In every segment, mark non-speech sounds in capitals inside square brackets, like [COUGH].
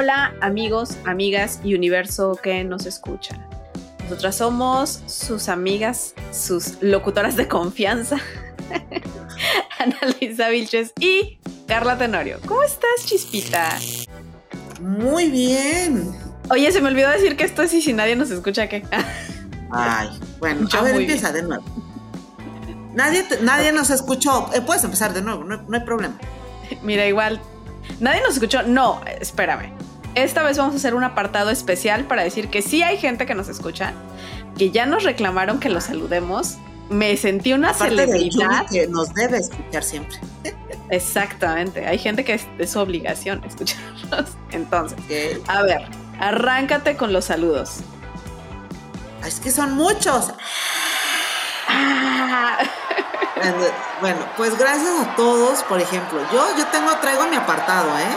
Hola amigos, amigas y universo que nos escuchan. Nosotras somos sus amigas, sus locutoras de confianza, [LAUGHS] Ana Luisa Vilches y Carla Tenorio. ¿Cómo estás, Chispita? Muy bien. Oye, se me olvidó decir que esto es y si nadie nos escucha, ¿qué? Ay, bueno, Yo a ver, empieza de nuevo. Nadie, te- nadie nos escuchó. Eh, puedes empezar de nuevo, no, no hay problema. Mira, igual, nadie nos escuchó. No, espérame. Esta vez vamos a hacer un apartado especial para decir que sí hay gente que nos escucha, que ya nos reclamaron que los saludemos. Me sentí una Aparte celebridad. Que nos debe escuchar siempre. [LAUGHS] Exactamente. Hay gente que es de su obligación escucharnos. [LAUGHS] Entonces, a ver, arráncate con los saludos. Ay, Es que son muchos. Ah, Bueno, Bueno, pues gracias a todos. Por ejemplo, yo, yo tengo, traigo mi apartado, ¿eh?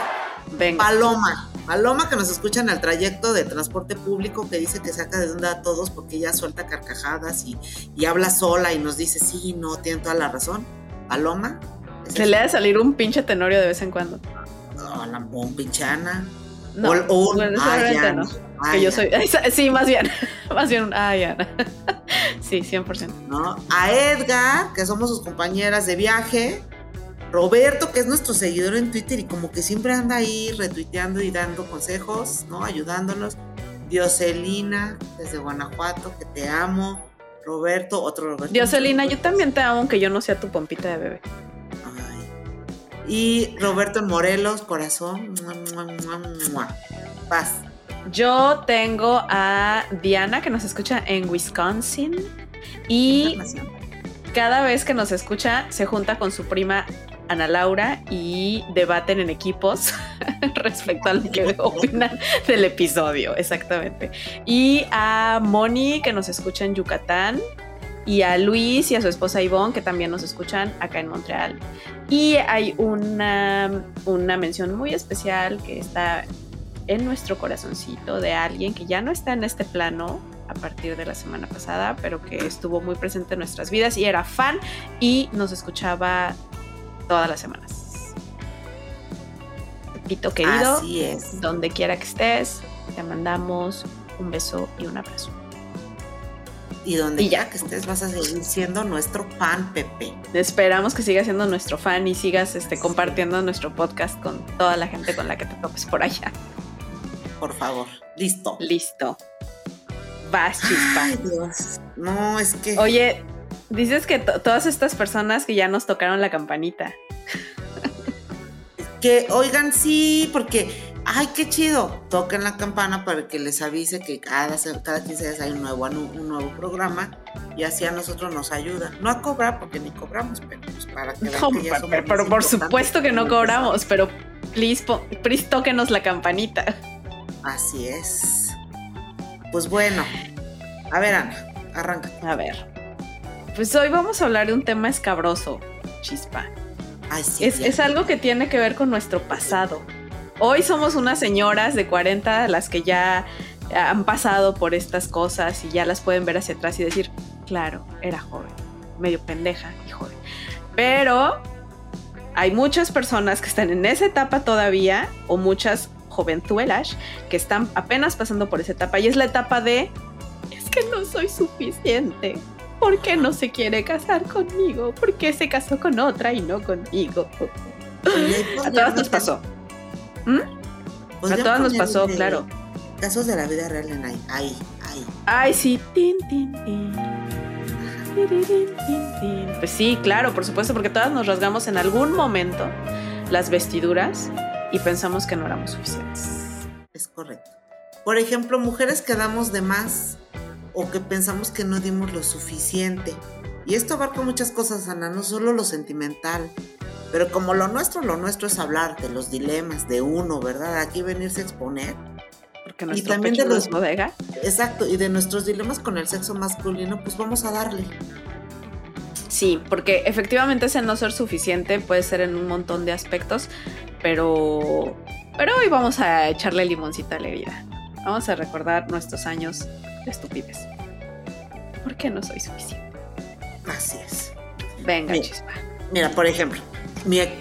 venga. Paloma. Paloma que nos escucha en el trayecto de transporte público que dice que saca de onda a todos porque ella suelta carcajadas y, y habla sola y nos dice, sí, no, tiene toda la razón. Paloma. esa Se es- le ha de salir un pinche tenorio de vez en cuando. Oh, la bompichana. No, O- o- bueno, no. no. Que yo soy. [LAUGHS] Sí, más bien. [LAUGHS] Más bien. un- Ah, ya. [LAUGHS] Sí, 100%. ¿no? A Edgar, que somos sus compañeras de viaje. Roberto, que es nuestro seguidor en Twitter y como que siempre anda ahí retuiteando y dando consejos, ¿no? Ayudándonos. Dioselina, desde Guanajuato, que te amo. Roberto, otro Roberto. Dioselina, yo también te amo, aunque yo no sea tu pompita de bebé. Ay. Y Roberto en Morelos, corazón. Mua, mua, mua, mua. Paz. Yo tengo a Diana que nos escucha en Wisconsin y cada vez que nos escucha se junta con su prima Ana Laura y debaten en equipos [LAUGHS] respecto a lo que [LAUGHS] opinan del episodio, exactamente. Y a Moni que nos escucha en Yucatán y a Luis y a su esposa Ivonne que también nos escuchan acá en Montreal. Y hay una, una mención muy especial que está en nuestro corazoncito de alguien que ya no está en este plano a partir de la semana pasada, pero que estuvo muy presente en nuestras vidas y era fan y nos escuchaba todas las semanas. Pepito querido, Así es. donde quiera que estés, te mandamos un beso y un abrazo. Y donde Y ya. que estés vas a seguir siendo nuestro fan Pepe. Esperamos que sigas siendo nuestro fan y sigas este, compartiendo nuestro podcast con toda la gente con la que te topes por allá. Por favor. Listo. Listo. Vas, chispa. Ay, Dios. No, es que. Oye, dices que to- todas estas personas que ya nos tocaron la campanita. Que oigan, sí, porque. Ay, qué chido. Toquen la campana para que les avise que cada, cada 15 días hay un nuevo, anu- un nuevo programa y así a nosotros nos ayuda. No a cobrar porque ni cobramos, pero pues para que No, que ya pero, por supuesto que no cobramos, pero please, please tóquenos la campanita. Así es. Pues bueno. A ver, Ana, arranca. A ver. Pues hoy vamos a hablar de un tema escabroso, chispa. Ay, sí. Es, es algo que tiene que ver con nuestro pasado. Hoy somos unas señoras de 40 las que ya han pasado por estas cosas y ya las pueden ver hacia atrás y decir, claro, era joven, medio pendeja y joven. Pero hay muchas personas que están en esa etapa todavía o muchas jovenzuelas que están apenas pasando por esa etapa y es la etapa de, es que no soy suficiente. ¿Por qué no se quiere casar conmigo? ¿Por qué se casó con otra y no conmigo? A todas nos pasó. ¿Mm? A todas nos pasó, de claro. Casos de la vida real en ahí. Ahí, ahí. Ay, sí. Tin, tin, tin. Tirirín, tin, tin. Pues sí, claro, por supuesto, porque todas nos rasgamos en algún momento las vestiduras y pensamos que no éramos suficientes. Es correcto. Por ejemplo, mujeres que damos de más o que pensamos que no dimos lo suficiente. Y esto abarca muchas cosas, Ana, no solo lo sentimental. Pero como lo nuestro, lo nuestro es hablar de los dilemas de uno, ¿verdad? Aquí venirse a exponer. Porque que nuestro también de los bodega. Exacto, y de nuestros dilemas con el sexo masculino, pues vamos a darle. Sí, porque efectivamente ese no ser suficiente puede ser en un montón de aspectos, pero, pero hoy vamos a echarle limoncita a la herida. Vamos a recordar nuestros años estupidez. ¿Por qué no soy suficiente? Así es. Venga, chispa. Mira, por ejemplo,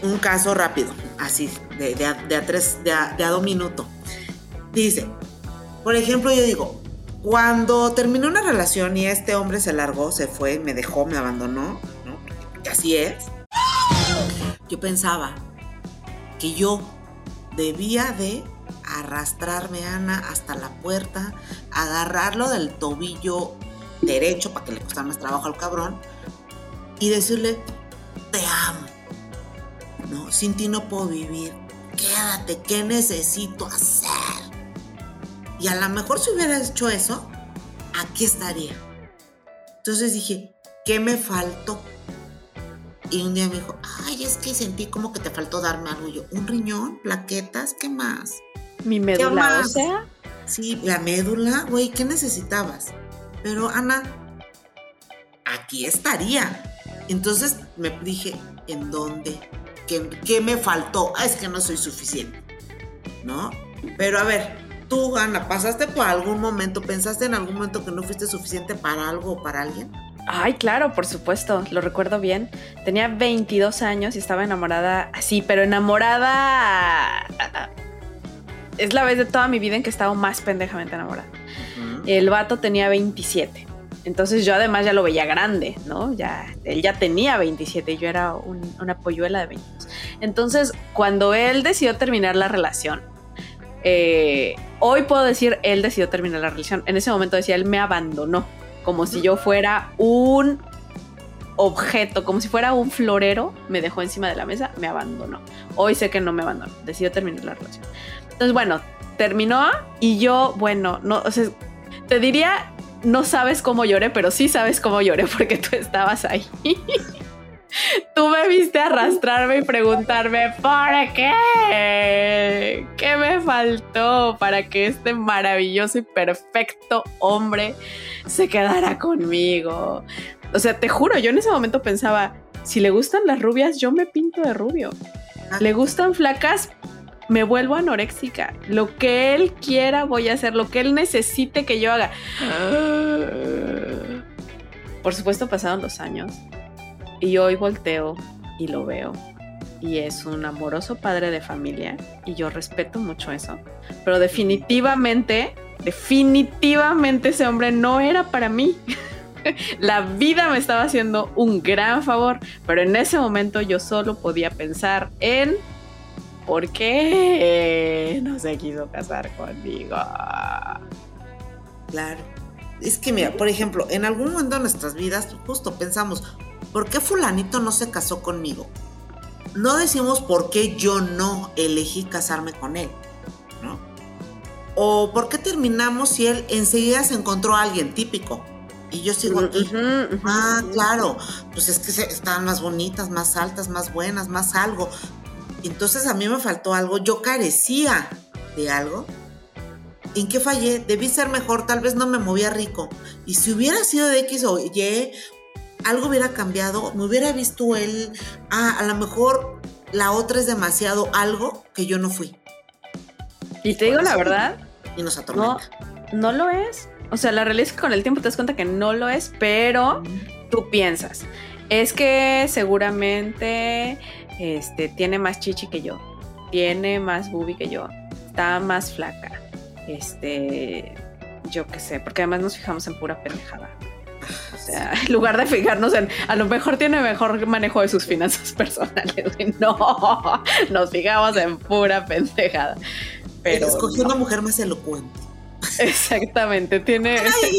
un caso rápido, así, de, de, a, tres, de a, de a dos minutos. Dice, por ejemplo, yo digo, cuando terminó una relación y este hombre se largó, se fue, me dejó, me abandonó, ¿no? Que así es. Yo pensaba que yo debía de arrastrarme Ana hasta la puerta, agarrarlo del tobillo derecho para que le costara más trabajo al cabrón y decirle, te amo. No, sin ti no puedo vivir. Quédate, ¿qué necesito hacer? Y a lo mejor si hubiera hecho eso, aquí estaría. Entonces dije, ¿qué me faltó? Y un día me dijo, ay, es que sentí como que te faltó darme algo. Yo, ¿un riñón? ¿Plaquetas? ¿Qué más? ¿Mi médula o sea? Sí, la médula, güey, ¿qué necesitabas? Pero Ana, aquí estaría. Entonces me dije, ¿en dónde? ¿Qué, me faltó? Ah, es que no soy suficiente, ¿no? Pero a ver, tú, Ana, ¿pasaste por algún momento, pensaste en algún momento que no fuiste suficiente para algo o para alguien? Ay, claro, por supuesto, lo recuerdo bien. Tenía 22 años y estaba enamorada así, pero enamorada... Es la vez de toda mi vida en que he estado más pendejamente enamorada. El vato tenía 27. Entonces yo además ya lo veía grande, ¿no? Ya, él ya tenía 27 y yo era una polluela de 22. Entonces, cuando él decidió terminar la relación, eh, hoy puedo decir, él decidió terminar la relación. En ese momento decía, él me abandonó, como si yo fuera un objeto, como si fuera un florero, me dejó encima de la mesa, me abandonó. Hoy sé que no me abandonó, decidió terminar la relación. Entonces, bueno, terminó y yo, bueno, no, o sea, te diría no sabes cómo lloré, pero sí sabes cómo lloré porque tú estabas ahí. [LAUGHS] Tú me viste arrastrarme y preguntarme, ¿por qué? ¿Qué me faltó para que este maravilloso y perfecto hombre se quedara conmigo? O sea, te juro, yo en ese momento pensaba, si le gustan las rubias, yo me pinto de rubio. Le gustan flacas, me vuelvo anoréxica. Lo que él quiera voy a hacer, lo que él necesite que yo haga. Por supuesto pasaron los años y hoy volteo y lo veo. Y es un amoroso padre de familia y yo respeto mucho eso. Pero definitivamente, definitivamente ese hombre no era para mí. [LAUGHS] La vida me estaba haciendo un gran favor, pero en ese momento yo solo podía pensar en ¿por qué [LAUGHS] no se quiso casar conmigo? Claro. Es que mira, por ejemplo, en algún momento de nuestras vidas justo pensamos, ¿por qué fulanito no se casó conmigo? No decimos por qué yo no elegí casarme con él, ¿no? O por qué terminamos si él enseguida se encontró a alguien típico. Y yo sigo aquí. ah, claro. Pues es que están más bonitas, más altas, más buenas, más algo. Entonces a mí me faltó algo, yo carecía de algo. ¿En qué fallé? Debí ser mejor, tal vez no me movía rico. Y si hubiera sido de X o Y, algo hubiera cambiado, me hubiera visto él, ah, a lo mejor la otra es demasiado algo que yo no fui. Y te digo la verdad. Y nos atormenta. No, no lo es. O sea, la realidad es que con el tiempo te das cuenta que no lo es, pero tú piensas. Es que seguramente este, tiene más chichi que yo, tiene más boobie que yo, está más flaca, este, yo qué sé, porque además nos fijamos en pura pendejada. O sea, [LAUGHS] en lugar de fijarnos en, a lo mejor tiene mejor manejo de sus finanzas [LAUGHS] personales. No, [LAUGHS] nos fijamos en pura pendejada. Pero escogió una mujer más elocuente. Exactamente, tiene,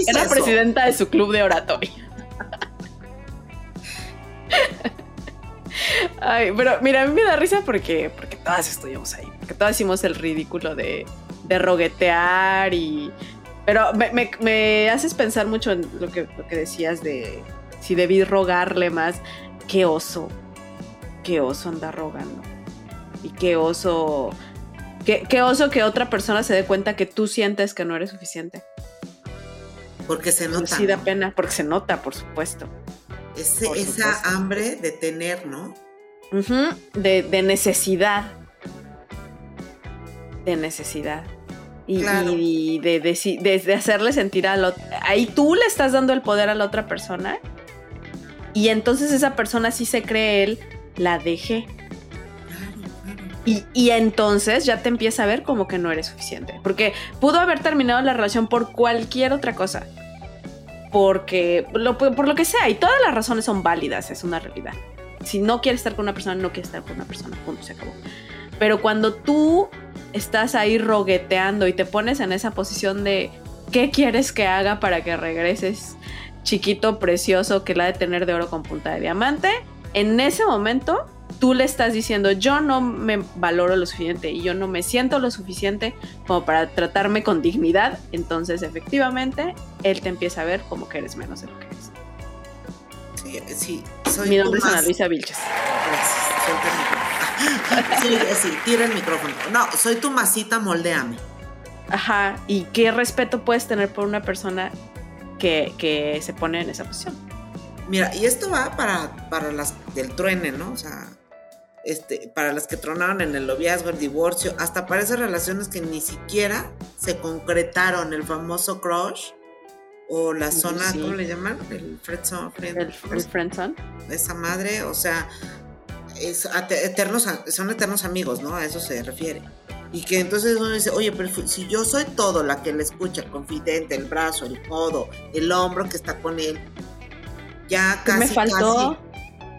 era presidenta de su club de oratoria. Ay, pero mira, a mí me da risa porque, porque todas estuvimos ahí, porque todas hicimos el ridículo de, de roguetear y... Pero me, haces pensar mucho en lo que, lo que decías de si debí rogarle más. Qué oso, qué oso andar rogando. Y qué oso Qué, qué oso que otra persona se dé cuenta que tú sientes que no eres suficiente. Porque se nota. Sí da pena, porque se nota, por supuesto. Ese, esa hambre de tener, ¿no? de, de, necesidad. De necesidad. Y, y de, de, de, hacerle sentir al otro. Ahí tú le estás dando el poder a la otra persona. Y entonces esa persona sí se cree él, la dejé. Y, y, entonces ya te empieza a ver como que no eres suficiente. Porque pudo haber terminado la relación por cualquier otra cosa. Porque, por lo que sea, y todas las razones son válidas, es una realidad. Si no quieres estar con una persona, no quieres estar con una persona, punto, se acabó. Pero cuando tú estás ahí rogueteando y te pones en esa posición de ¿qué quieres que haga para que regreses? Chiquito, precioso, que la de tener de oro con punta de diamante. En ese momento tú le estás diciendo, yo no me valoro lo suficiente y yo no me siento lo suficiente como para tratarme con dignidad, entonces efectivamente él te empieza a ver como que eres menos de lo que eres. Sí, sí. Soy Mi nombre es Ana Luisa Vilches. Gracias. [LAUGHS] sí, sí, tira el micrófono. No, soy tu masita, moldeame. Ajá, ¿y qué respeto puedes tener por una persona que, que se pone en esa posición? Mira, y esto va para, para las del truene, ¿no? O sea, este, para las que tronaron en el noviazgo, el divorcio, hasta para esas relaciones que ni siquiera se concretaron, el famoso crush o la zona, ¿cómo le llaman? El friendzone. el, friendzone. Esa madre, o sea, es eternos, son eternos amigos, ¿no? A eso se refiere. Y que entonces uno dice, oye, pero si yo soy todo la que le escucha, el confidente, el brazo, el codo, el hombro que está con él, ya casi. ¿Qué me faltó?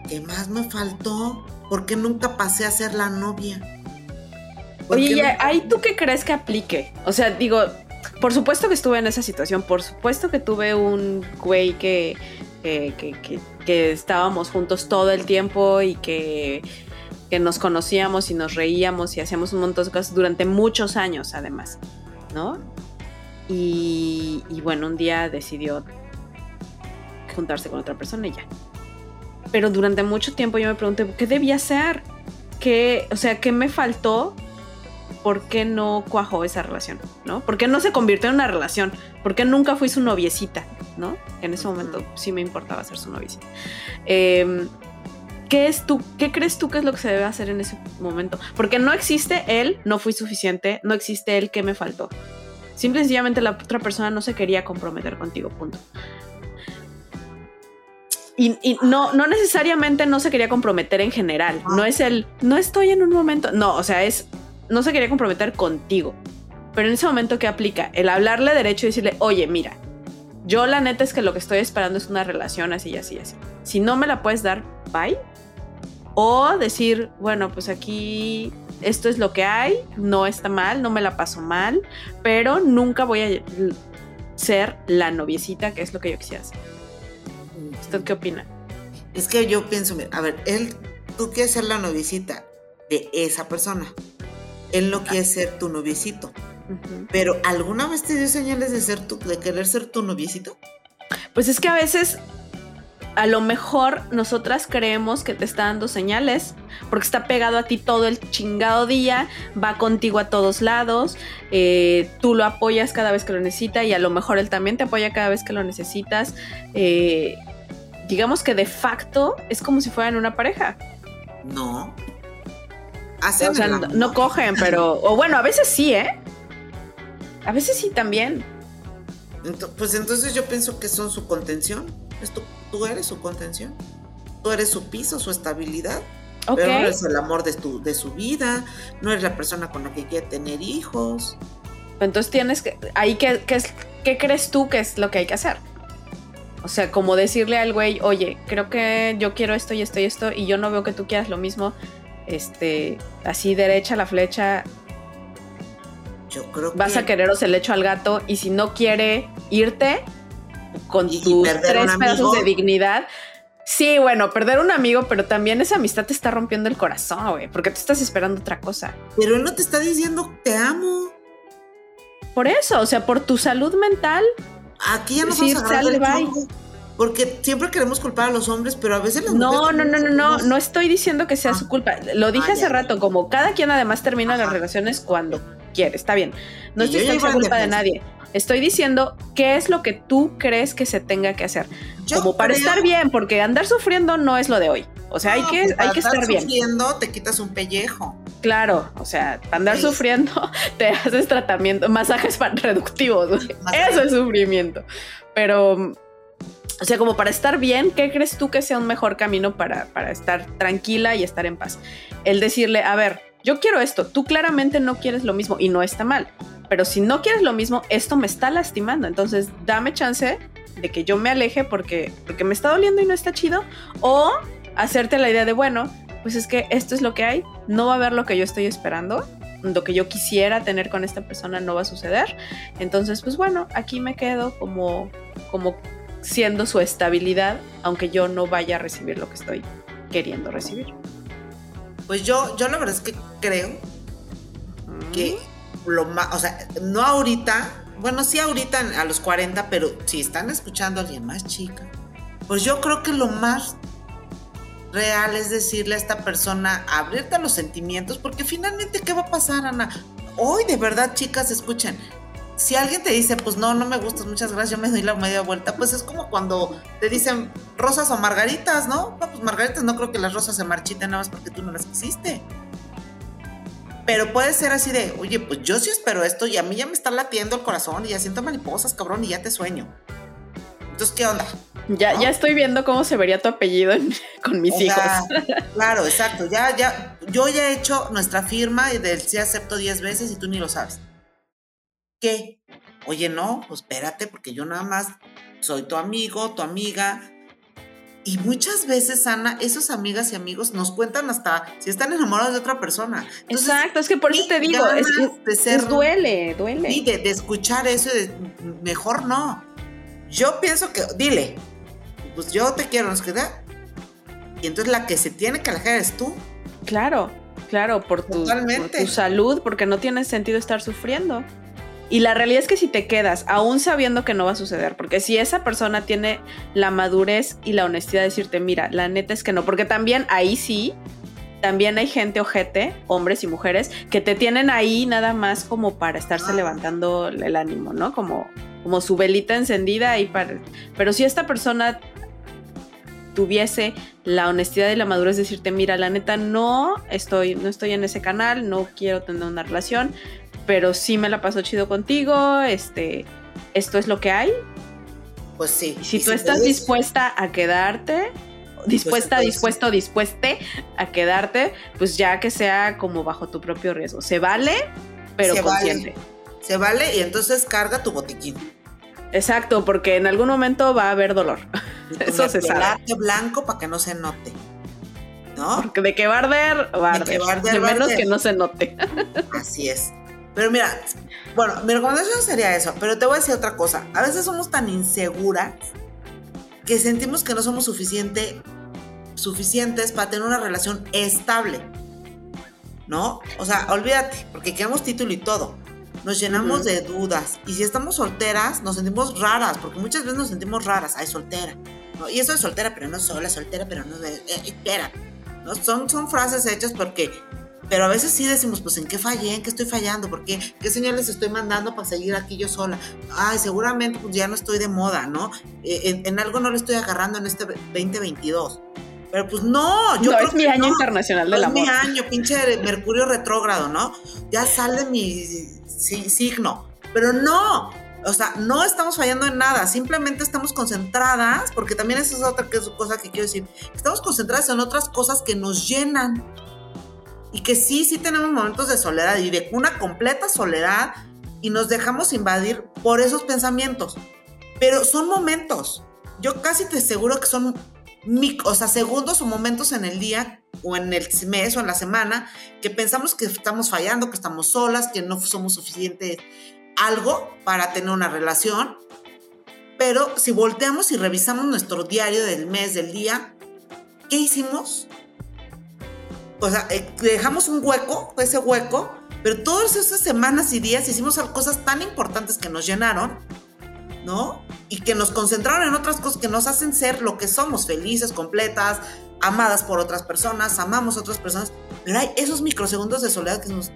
¿Qué más me faltó? ¿Por qué nunca pasé a ser la novia? Oye, ¿ahí tú qué crees que aplique? O sea, digo, por supuesto que estuve en esa situación, por supuesto que tuve un güey que, que, estábamos juntos todo el tiempo y que, nos conocíamos y nos reíamos y hacíamos un montón de cosas durante muchos años además, ¿no? Y, y bueno, un día decidió juntarse con otra persona y ya pero durante mucho tiempo yo me pregunté, ¿qué debía hacer? ¿Qué, o sea, ¿qué me faltó? ¿Por qué no cuajó esa relación? ¿No? ¿Por qué no se convirtió en una relación? ¿Por qué nunca fui su noviecita? ¿No? En ese momento sí me importaba ser su noviecita. Em, ¿Qué es tú? ¿Qué crees tú que es lo que se debe hacer en ese momento? Porque no existe él, no fui suficiente, no existe él, ¿qué me faltó? Simple y sencillamente la otra persona no se quería comprometer contigo, punto. Y, no, no necesariamente no se quería comprometer en general. No es el, no estoy en un momento. No, o sea, es, no se quería comprometer contigo. Pero en ese momento, ¿qué aplica? El hablarle derecho y decirle, oye, mira, yo la neta es que lo que estoy esperando es una relación así, así, así. Si no me la puedes dar, bye. O decir, bueno, pues aquí esto es lo que hay, no está mal, no me la paso mal, pero nunca voy a ser la noviecita, que es lo que yo quisiera hacer. ¿Usted qué opina? Es que yo pienso, a ver, él, tú quieres ser la noviecita de esa persona. Él no quiere ser tu noviecito. Pero ¿alguna vez te dio señales de ser tu, de querer ser tu noviecito? Pues es que a veces a lo mejor nosotras creemos que te está dando señales porque está pegado a ti todo el chingado día, va contigo a todos lados, eh, tú lo apoyas cada vez que lo necesita y a lo mejor él también te apoya cada vez que lo necesitas. Eh, digamos que de facto es como si fueran una pareja. No. o sea, no, cogen, pero. O bueno, a veces sí, ¿eh? A veces sí también. pues entonces yo pienso que son su contención. tú, eres su contención. Tú eres su piso, su estabilidad. Pero no eres el amor de, tu, de su vida. No eres la persona con la que quiere tener hijos. Entonces tienes que. Ahí, ¿qué, qué, qué crees tú que es lo que hay que hacer? O sea, como decirle al güey, oye, creo que yo quiero esto y esto y esto, y yo no veo que tú quieras lo mismo. Este, así derecha la flecha. Yo creo Vas a quereros el hecho al gato, y si no quiere irte con tus tres pedazos de dignidad. Sí, bueno, perder un amigo, pero también esa amistad te está rompiendo el corazón, güey, porque tú estás esperando otra cosa. Pero él no te está diciendo te amo. Por eso, o sea, por tu salud mental, Aquí ya nos vamos a agarrar del porque siempre queremos culpar a los hombres, pero a veces las no. No, no, no, no, no, no estoy diciendo que sea Ah. su culpa. Lo dije Ah, hace ya. rato, como cada quien además termina las Ajá. relaciones cuando quiere, está bien. No estoy diciendo culpa de defensa. nadie. Estoy diciendo qué es lo que tú crees que se tenga que hacer. Yo como para creo- estar bien, porque andar sufriendo no es lo de hoy. O sea, hay que, pues, hay que estar bien. sufriendo te quitas un pellejo. Claro, o sea, andar Sí. sufriendo [LAUGHS] te haces tratamiento, masajes reductivos. [LAUGHS] Eso es sufrimiento. Pero, o sea, como para estar bien, ¿qué crees tú que sea un mejor camino para, para estar tranquila y estar en paz? El decirle, a ver, yo quiero esto, tú claramente no quieres lo mismo y no está mal. Pero si no quieres lo mismo, esto me está lastimando. Entonces, dame chance de que yo me aleje porque, porque me está doliendo y no está chido. O hacerte la idea de, bueno, pues es que esto es lo que hay, no va a haber lo que yo estoy esperando, lo que yo quisiera tener con esta persona no va a suceder. Entonces, pues bueno, aquí me quedo como, como siendo su estabilidad, aunque yo no vaya a recibir lo que estoy queriendo recibir. Pues yo, yo la verdad es que creo que lo más, o sea, no ahorita, bueno, sí ahorita a los 40, pero si están escuchando a alguien más chica, pues yo creo que lo más real es decirle a esta persona, abrirte a los sentimientos, porque finalmente, ¿qué va a pasar, Ana? Hoy, de verdad, chicas, escuchen. Si alguien te dice, pues no, no me gustas, muchas gracias, yo me doy la media vuelta, pues es como cuando te dicen rosas o margaritas, ¿no? No, pues margaritas no creo que las rosas se marchiten nada más porque tú no las quisiste. Pero puede ser así de, oye, pues yo sí espero esto y a mí ya me está latiendo el corazón y ya siento mariposas, cabrón, y ya te sueño. Entonces, ¿qué onda? Ya, ¿no? ya estoy viendo cómo se vería tu apellido en- [LAUGHS] con mis O hijos. sea, claro, exacto. Ya, ya, yo ya he hecho nuestra firma y del sí acepto 10 veces y tú ni lo sabes. ¿Qué? Oye, no, pues espérate, porque yo nada más soy tu amigo, tu amiga. Y muchas veces, Ana, esos amigas y amigos nos cuentan hasta si están enamorados de otra persona. Entonces, Exacto, es que por eso te digo, es, de es- ser- duele, duele. Sí, de, de escuchar eso y de mejor no. Yo pienso que, dile, pues yo te quiero, nos queda. Y entonces la que se tiene que alejar es tú. Claro, claro, por tu, por tu salud, porque no tiene sentido estar sufriendo. Y la realidad es que si te quedas, aún sabiendo que no va a suceder, porque si esa persona tiene la madurez y la honestidad de decirte, mira, la neta es que no, porque también ahí sí, también hay gente ojete, hombres y mujeres, que te tienen ahí nada más como para estarse levantando el ánimo, ¿no? Como, como su velita encendida ahí para... Pero si esta persona tuviese la honestidad y la madurez de decirte, mira, la neta no estoy, no estoy en ese canal, no quiero tener una relación, pero sí me la paso chido contigo, este, esto es lo que hay. Pues sí. Y si Y tú si estás puedes- dispuesta a quedarte, dispuesta, dispuesto, dispueste a quedarte, pues ya que sea como bajo tu propio riesgo. Se vale, pero Se vale. consciente. Se vale y entonces carga tu botiquín. Exacto, porque en algún momento va a haber dolor. Y [LAUGHS] Eso se sabe. blanco para que no se note. ¿No? Porque de que va a arder, va a De que arder. va a arder, De va menos arder. que no se note. Así es. Pero mira, bueno, mi recomendación sería eso, pero te voy a decir otra cosa. A veces somos tan inseguras que sentimos que no somos suficiente, suficientes para tener una relación estable. ¿No? O sea, olvídate, porque queremos título y todo. Nos llenamos de dudas. Y si estamos solteras, nos sentimos raras, porque muchas veces nos sentimos raras. Ay, soltera. ¿no? Y eso es soltera, pero no sola, soltera, pero no. Eh, espera. ¿no? Son, son frases hechas porque pero a veces sí decimos, pues en qué fallé, en qué estoy fallando, ¿por qué? ¿Qué señales estoy mandando para seguir aquí yo sola? Ay, seguramente pues ya no estoy de moda, ¿no? Eh, en, en algo no le estoy agarrando en este 2022. Pero pues no, yo no, creo es mi que año no. internacional No del es mi amor. año, pinche Mercurio retrógrado, ¿no? Ya sale mi sí, signo. Pero no, o sea, no estamos fallando en nada, simplemente estamos concentradas, porque también esa es otra cosa que quiero decir, estamos concentradas en otras cosas que nos llenan. Y que sí, sí tenemos momentos de soledad y de una completa soledad y nos dejamos invadir por esos pensamientos. Pero son momentos. Yo casi te aseguro que son, o sea, segundos o momentos en el día o en el mes o en la semana que pensamos que estamos fallando, que estamos solas, que no somos suficiente algo para tener una relación. Pero si volteamos y revisamos nuestro diario del mes, del día, ¿qué hicimos? O sea, eh, dejamos un hueco, ese hueco, pero todas esas semanas y días hicimos cosas tan importantes que nos llenaron, ¿no? y que nos concentraron en otras cosas que nos hacen ser lo que somos, felices, completas, amadas por otras personas, amamos a otras personas, pero hay esos microsegundos de soledad que nos...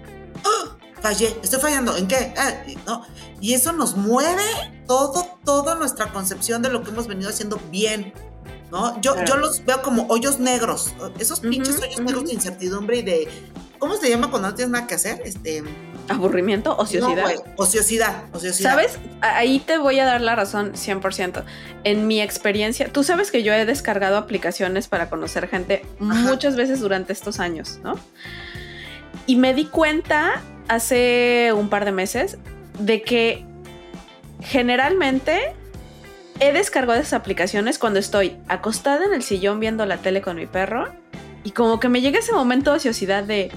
¡Ah! Fallé, estoy fallando, ¿en qué? Ah, ¿no? Y eso nos mueve todo, toda nuestra concepción de lo que hemos venido haciendo bien, ¿no? Yo, yo los veo como hoyos negros, esos pinches hoyos negros de incertidumbre y de... ¿Cómo se llama cuando no tienes nada que hacer? Este... Aburrimiento, ociosidad. ociosidad, ociosidad. ¿Sabes? Ahí te voy a dar la razón 100%. En mi experiencia, tú sabes que yo he descargado aplicaciones para conocer gente muchas veces durante estos años, ¿no? Y me di cuenta hace un par de meses de que generalmente he descargado esas aplicaciones cuando estoy acostada en el sillón viendo la tele con mi perro y como que me llega ese momento de ociosidad de...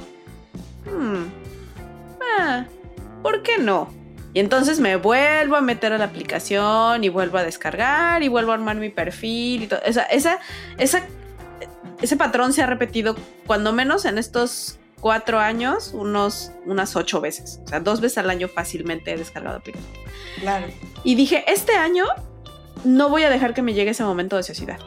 Hmm, Ah, ¿por qué no? Y entonces me vuelvo a meter a la aplicación y vuelvo a descargar y vuelvo a armar mi perfil y todo. Esa, esa, ese patrón se ha repetido cuando menos en estos cuatro años, unos, unas ocho veces. O sea, dos veces al año fácilmente he descargado aplicación. Claro. Y dije, este año no voy a dejar que me llegue ese momento de sociedad.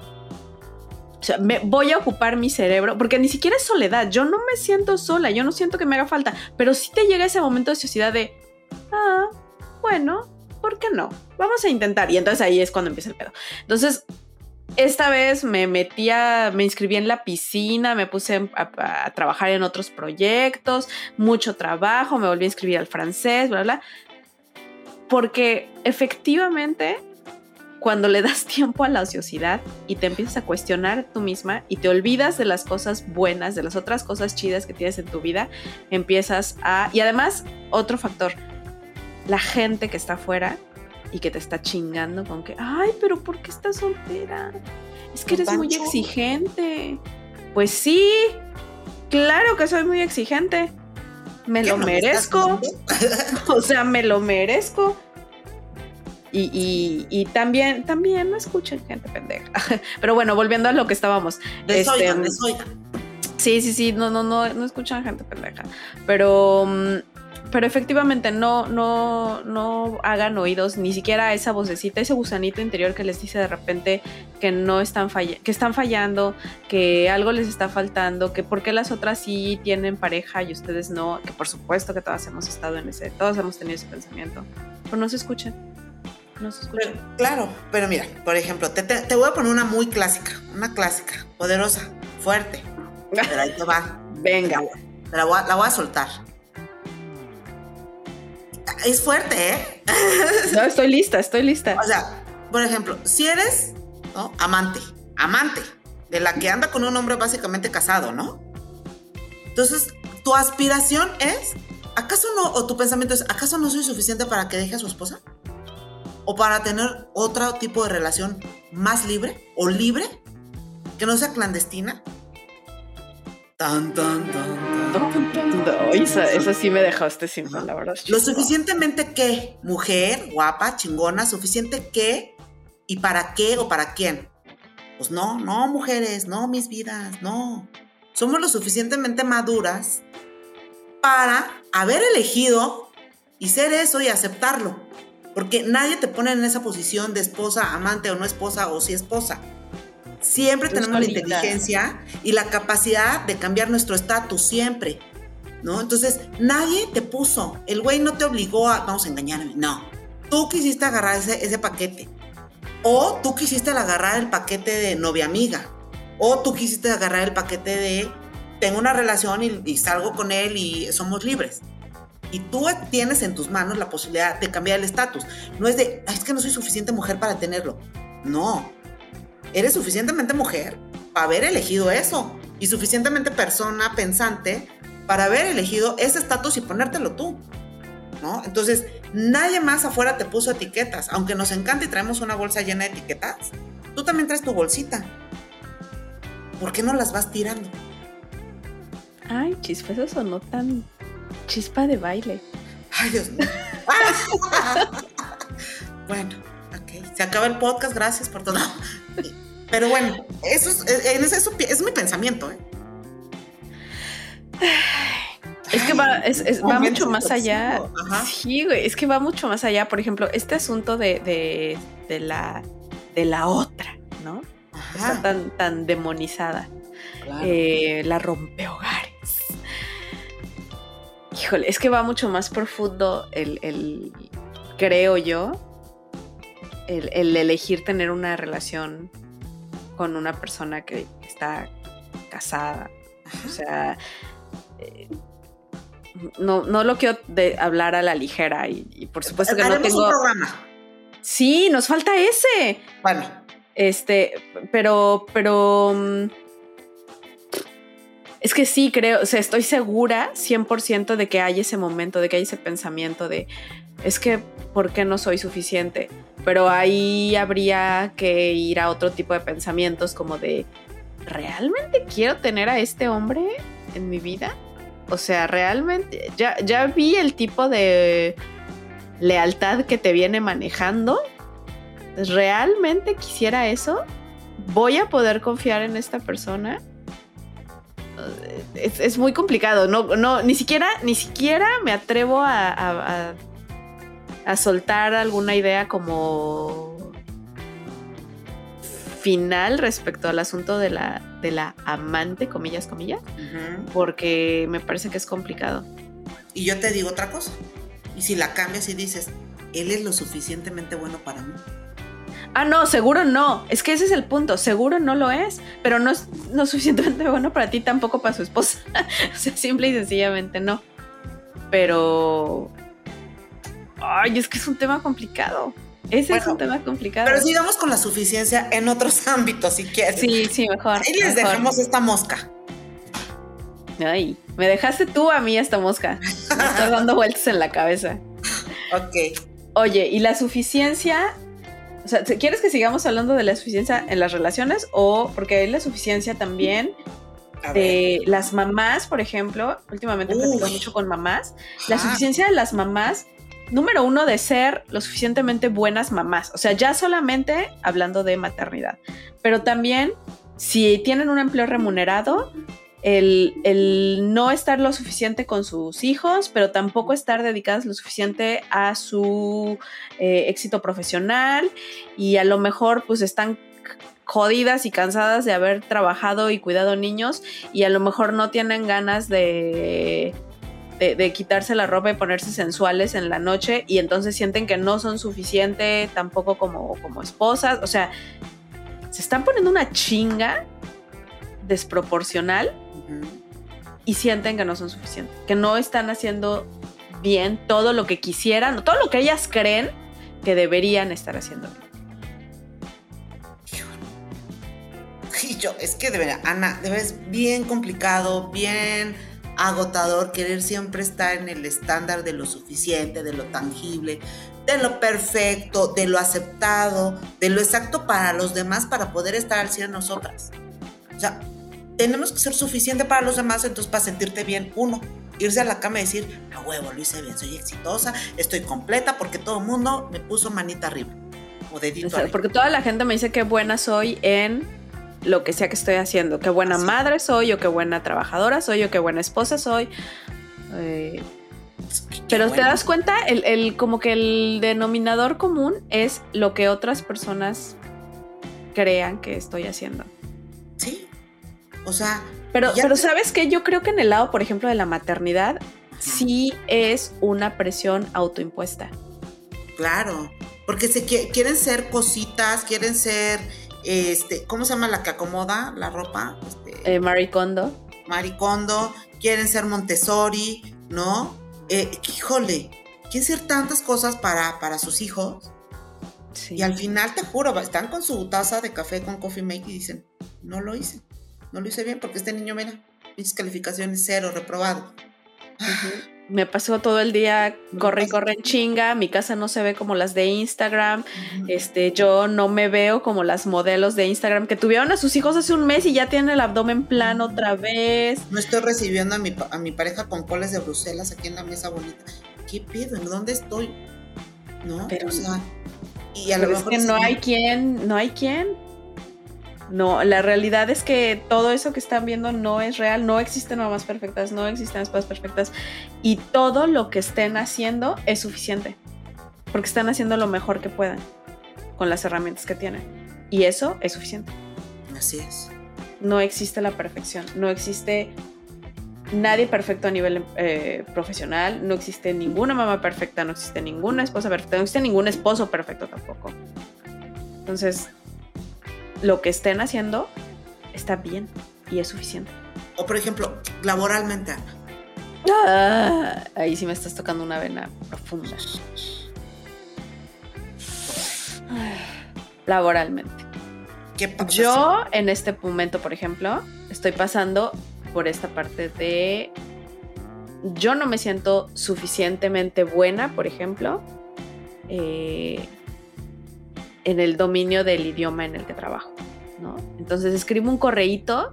O sea, me voy a ocupar mi cerebro, porque ni siquiera es soledad, yo no me siento sola, yo no siento que me haga falta, pero sí te llega ese momento de sociedad de, ah, bueno, ¿por qué no? Vamos a intentar. Y entonces ahí es cuando empieza el pedo. Entonces, esta vez me metía, me inscribí en la piscina, me puse a, a, trabajar en otros proyectos, mucho trabajo, me volví a inscribir al francés, bla, bla. Porque efectivamente cuando le das [LAUGHS] tiempo a la ociosidad y te empiezas a cuestionar tú misma y te olvidas de las cosas buenas, de las otras cosas chidas que tienes en tu vida, empiezas a... Y además, otro factor, la gente que está afuera y que te está chingando con que, ay, pero ¿por qué estás soltera? Es que eres muy exigente. Pues sí, claro que soy muy exigente. Me lo merezco. [LAUGHS] o sea, me lo merezco. Y, también, también no escuchen gente pendeja. [LAUGHS] Pero bueno, volviendo a lo que estábamos. este, Sí, sí, sí, no, no, no, no escuchan gente pendeja. Pero, mm, pero efectivamente no, no, no hagan oídos ni siquiera a esa vocecita, ese gusanito interior que les dice de repente que no están que están fallando, que algo les está faltando, que por qué las otras sí tienen pareja y ustedes no, que por supuesto que todas hemos estado en ese, todos hemos tenido ese pensamiento. Pero no se escuchen claro, pero mira, por ejemplo, te, voy a poner una muy clásica, una clásica, poderosa, fuerte. Pero ahí te va. Venga. La voy, la voy a soltar. Es fuerte, ¿eh? No, estoy lista, estoy lista. O sea, por ejemplo, si eres amante, amante, de la que anda con un hombre básicamente casado, ¿no? Entonces, tu aspiración es, ¿acaso no, o tu pensamiento es, ¿acaso no soy suficiente para que deje a su esposa? O para tener otro tipo de relación más libre o libre, que no sea clandestina. Tan, tan, tan, esa, sí me dejaste sin palabras. Lo suficientemente que, mujer, guapa, chingona, suficiente que, y para qué o para quién. Pues no, no, mujeres, no, mis vidas, no. Somos lo suficientemente maduras para haber elegido y ser eso y aceptarlo. Porque nadie te pone en esa posición de esposa, amante o no esposa o si esposa. Siempre tenemos la inteligencia y la capacidad de cambiar nuestro estatus, siempre. ¿No? Entonces, nadie te puso. El güey no te obligó a, vamos a engañarme. No. Tú quisiste agarrar ese, ese paquete. O tú quisiste agarrar el paquete de novia amiga. O tú quisiste agarrar el paquete de tengo una relación y salgo con él y somos libres y tú tienes en tus manos la posibilidad de cambiar el estatus. No es de, es que no soy suficiente mujer para tenerlo. No, eres suficientemente mujer para haber elegido eso y suficientemente persona pensante para haber elegido ese estatus y ponértelo tú. ¿No? Entonces, nadie más afuera te puso etiquetas. Aunque nos encanta y traemos una bolsa llena de etiquetas, tú también traes tu bolsita. ¿Por qué no las vas tirando? Ay, chispas, eso no tan Chispa de baile. Ay, Dios mío. [LAUGHS] bueno, ok. Se acaba el podcast, gracias por todo. Pero bueno, eso es, es, mi pensamiento. ¿eh? Es que va, va mucho más allá. Sí, güey, es que va mucho más allá. Por ejemplo, este asunto de, de, la, de la otra, ¿no? Está tan, tan demonizada. Eh, la rompehogares. Híjole, es que va mucho más profundo el, el creo yo, el, el, elegir tener una relación con una persona que está casada. O sea, eh, no, no lo quiero de hablar a la ligera y, por supuesto que no tengo. Sí, nos falta ese. Bueno. Este, pero, pero. Es que sí, creo, o sea, estoy segura 100% de que hay ese momento, de que hay ese pensamiento de, es que, ¿por qué no soy suficiente? Pero ahí habría que ir a otro tipo de pensamientos como de, ¿realmente quiero tener a este hombre en mi vida? O sea, realmente, ya, ya vi el tipo de lealtad que te viene manejando. ¿Realmente quisiera eso? ¿Voy a poder confiar en esta persona? Es, muy complicado. No, no, ni siquiera, ni siquiera me atrevo a, a soltar alguna idea como final respecto al asunto de la, de la amante, comillas, comillas, porque me parece que es complicado. Y yo te digo otra cosa. Y si la cambias y dices, él es lo suficientemente bueno para mí. Ah, no, seguro no. Es que ese es el punto. Seguro no lo es, pero no es no suficientemente [LAUGHS] bueno para ti, tampoco para su esposa. [LAUGHS] o sea, simple y sencillamente no. Pero. Ay, es que es un tema complicado. Ese es un tema complicado. Pero sigamos con la suficiencia en otros [LAUGHS] ámbitos, si quieres. Sí, sí, mejor. Ahí les dejamos esta mosca. Ay, me dejaste tú a mí esta mosca. Me estás dando vueltas en la cabeza. Ok. Oye, ¿y la suficiencia? O sea, ¿quieres que sigamos hablando de la suficiencia en las relaciones? O porque hay la suficiencia también de las mamás, por ejemplo. Últimamente he mucho con mamás. La suficiencia de las mamás número uno, de ser lo suficientemente buenas mamás. O sea, ya solamente hablando de maternidad. Pero también, si tienen un empleo remunerado, el, no estar lo suficiente con sus hijos, pero tampoco estar dedicadas lo suficiente a su eh, éxito profesional y a lo mejor pues están jodidas y cansadas de haber trabajado y cuidado niños y a lo mejor no tienen ganas de quitarse la ropa y ponerse sensuales en la noche y entonces sienten que no son suficiente tampoco como esposas. O sea, se están poniendo una chinga desproporcional y sienten que no son suficientes, que no están haciendo bien todo lo que quisieran, todo lo que ellas creen que deberían estar haciendo Y yo, es que de verdad, Ana, de verdad es bien complicado, bien agotador querer siempre estar en el estándar de lo suficiente, de lo tangible, de lo perfecto, de lo aceptado, de lo exacto para los demás para poder estar al cielo nosotras. O sea, tenemos que ser suficiente para los demás, entonces para sentirte bien, uno, irse a la cama y decir, a huevo, lo hice bien, soy exitosa, estoy completa porque todo el mundo me puso manita arriba o dedito arriba. Porque toda la gente me dice que buena soy en lo que sea que estoy haciendo. Qué buena madre soy, o qué buena trabajadora soy, o qué buena esposa soy. Eh, pero te das cuenta, el, como que el denominador común es lo que otras personas crean que estoy haciendo. Sí. O sea. Pero, pero sabes que yo creo que en el lado, por ejemplo, de la maternidad, sí es una presión autoimpuesta. Claro. Porque se quieren ser cositas, quieren ser este, ¿cómo se llama la que acomoda la ropa? Este, eh, Maricondo. Maricondo, quieren ser Montessori, ¿no? Eh, híjole, quieren ser tantas cosas para, para sus hijos. Y al final, te juro, están con su taza de café con coffee make y dicen, no lo hice, no lo hice bien porque este niño, mira, mis calificaciones cero, reprobado me pasó todo el día corre y corre en chinga, mi casa no se ve como las de Instagram, este, yo no me veo como las modelos de Instagram que tuvieron a sus hijos hace un mes y ya tienen el abdomen plano otra vez. No estoy recibiendo a mi, a mi pareja con coles de Bruselas aquí en la mesa bonita. ¿Qué pedo? ¿En dónde estoy? ¿No? Pero, o sea, y a lo mejor es que no hay quien, no hay quien. No, la realidad es que todo eso que están viendo no es real, no existen mamás perfectas, no existen esposas perfectas y todo lo que estén haciendo es suficiente, porque están haciendo lo mejor que puedan con las herramientas que tienen y eso es suficiente. Así es. No existe la perfección, no existe nadie perfecto a nivel eh, profesional, no existe ninguna mamá perfecta, no existe ninguna esposa perfecta, no existe ningún esposo perfecto tampoco. Entonces, lo que estén haciendo está bien y es suficiente. O por ejemplo, laboralmente, ah, ahí sí me estás tocando una vena profunda. Laboralmente. ¿Qué pasa? Yo en este momento, por ejemplo, estoy pasando por esta parte de yo no me siento suficientemente buena, por ejemplo, eh, en el dominio del idioma en el que trabajo, ¿no? Entonces escribo un correíto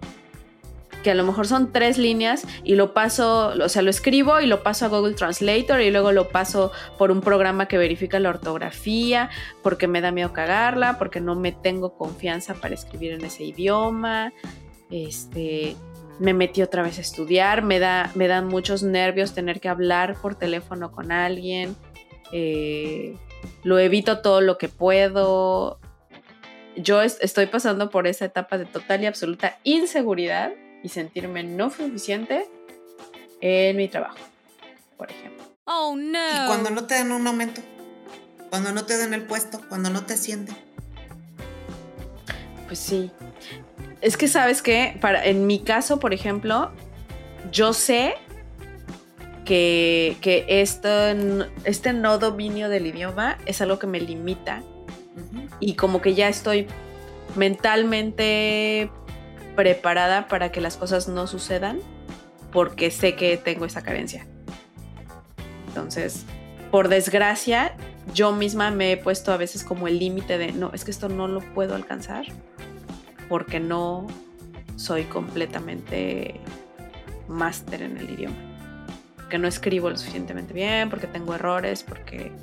que a lo mejor son tres líneas y lo paso, o sea, lo escribo y lo paso a Google Translator y luego lo paso por un programa que verifica la ortografía porque me da miedo cagarla, porque no me tengo confianza para escribir en ese idioma. Este, me metí otra vez a estudiar, me, da, me dan muchos nervios tener que hablar por teléfono con alguien. Eh, lo evito todo lo que puedo. Yo estoy pasando por esa etapa de total y absoluta inseguridad y sentirme no suficiente en mi trabajo, por ejemplo. Oh no. Y cuando no te dan un aumento, cuando no te dan el puesto, cuando no te ascienden. Pues sí. Es que sabes que, para, en mi caso, por ejemplo, yo sé que, que esto, este no dominio del idioma es algo que me limita y como que ya estoy mentalmente preparada para que las cosas no sucedan porque sé que tengo esa carencia. Entonces, por desgracia, yo misma me he puesto a veces como el límite de, no, es que esto no lo puedo alcanzar porque no soy completamente máster en el idioma. Porque no escribo lo suficientemente bien, porque tengo errores, porque...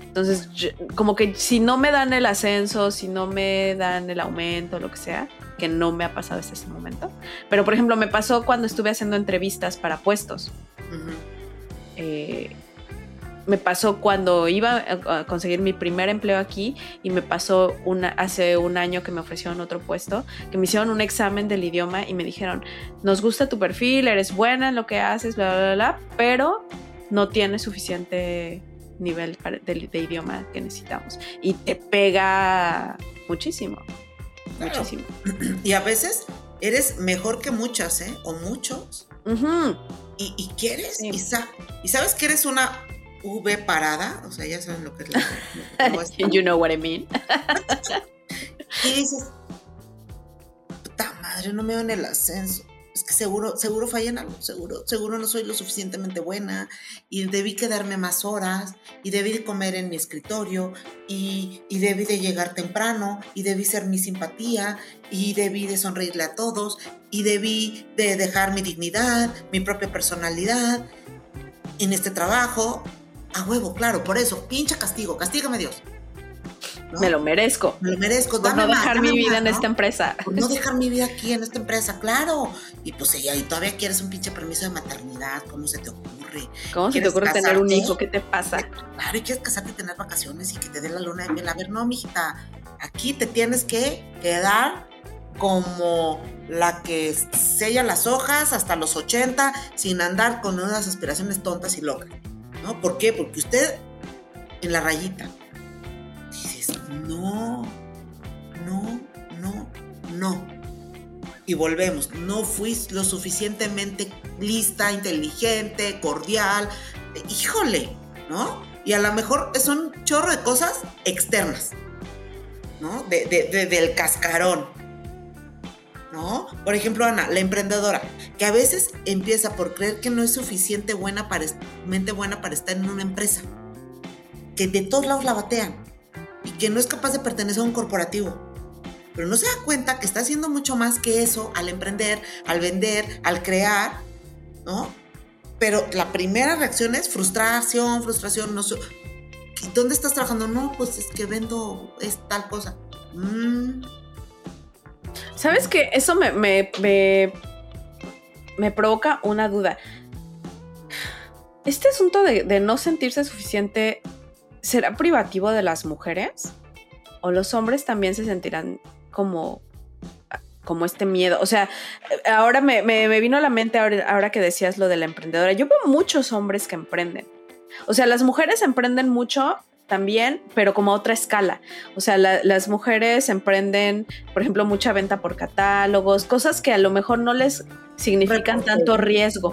Entonces, yo- como que si no me dan el ascenso, si no me dan el aumento, lo que sea, que no me ha pasado hasta ese momento. Pero, por ejemplo, me pasó cuando estuve haciendo entrevistas para puestos. Eh, me pasó cuando iba a conseguir mi primer empleo aquí y me pasó una, hace un año que me ofrecieron otro puesto, que me hicieron un examen del idioma y me dijeron, nos gusta tu perfil, eres buena en lo que haces, bla, bla, bla, bla, pero no tienes suficiente nivel para- de, de idioma que necesitamos. Y te pega muchísimo, Claro. muchísimo. [CLEARS THROAT] Y a veces eres mejor que muchas, ¿eh? O muchos. Y, y quieres, Sí. y, sa- y sabes que eres una V parada, o sea, ya saben lo que es la. [LAUGHS] lo you know what I mean. [LAUGHS] Y dices, puta madre, no me dan el ascenso. Es que seguro, seguro falla en algo, seguro, seguro no soy lo suficientemente buena y debí quedarme más horas y debí de comer en mi escritorio y, y debí de llegar temprano y debí ser mi simpatía y debí de sonreírle a todos y debí de dejar mi dignidad, mi propia personalidad en este trabajo. A huevo, claro, por eso, pinche castigo, castígame Dios. ¿no? Me lo merezco. Me lo merezco, Por dame no más, dejar dame mi vida más, en ¿no? esta empresa. por no [LAUGHS] dejar mi vida aquí en esta empresa, claro. Y pues ella, y todavía quieres un pinche permiso de maternidad, ¿cómo se te ocurre? ¿Cómo se te ¿Quieres ocurre tener un hijo? ¿Qué te pasa? Claro, y quieres casarte, tener vacaciones y que te dé la luna de miel. A ver, no, mijita, aquí te tienes que quedar como la que sella las hojas hasta los 80 sin andar con unas aspiraciones tontas y locas. ¿Por qué? Porque usted en la rayita dices, no, no, no, no. Y volvemos, no fui lo suficientemente lista, inteligente, cordial. Híjole, ¿no? Y a lo mejor es un chorro de cosas externas, ¿no? De, de- de- del cascarón, ¿no? Por ejemplo, Ana, la emprendedora, que a veces empieza por creer que no es suficiente buena para, mente buena para estar en una empresa, que de todos lados la batean y que no es capaz de pertenecer a un corporativo. Pero no se da cuenta que está haciendo mucho más que eso al emprender, al vender, al crear, ¿no? Pero la primera reacción es frustración, frustración, no sé. ¿Dónde estás trabajando? No, pues es que vendo es tal cosa. Mm. ¿Sabes qué? Eso me, me, me, provoca una duda. Este asunto de, no sentirse suficiente, ¿será privativo de las mujeres? ¿O los hombres también se sentirán como como este miedo. O sea, ahora me, me, vino a la mente ahora, ahora, que decías lo de la emprendedora. Yo veo muchos hombres que emprenden. O sea, las mujeres emprenden mucho también, pero como a otra escala. O sea, las mujeres emprenden, por ejemplo, mucha venta por catálogos, cosas que a lo mejor no les significan tanto riesgo.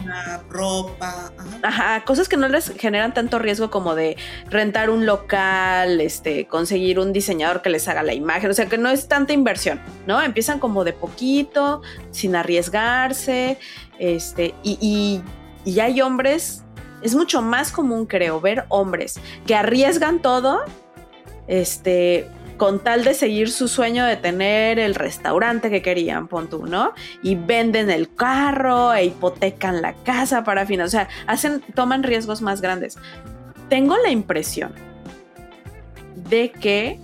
ropa. Ajá. cosas que no les generan tanto riesgo como de rentar un local, este, conseguir un diseñador que les haga la imagen, o sea, que no es tanta inversión, ¿no? Empiezan como de poquito, sin arriesgarse, este, y, y, y hay hombres es mucho más común, creo, ver hombres que arriesgan todo, este, con tal de seguir su sueño de tener el restaurante que querían, pon tú, ¿no? Y venden el carro e hipotecan la casa para financiar, o sea, hacen, toman riesgos más grandes. Tengo la impresión de que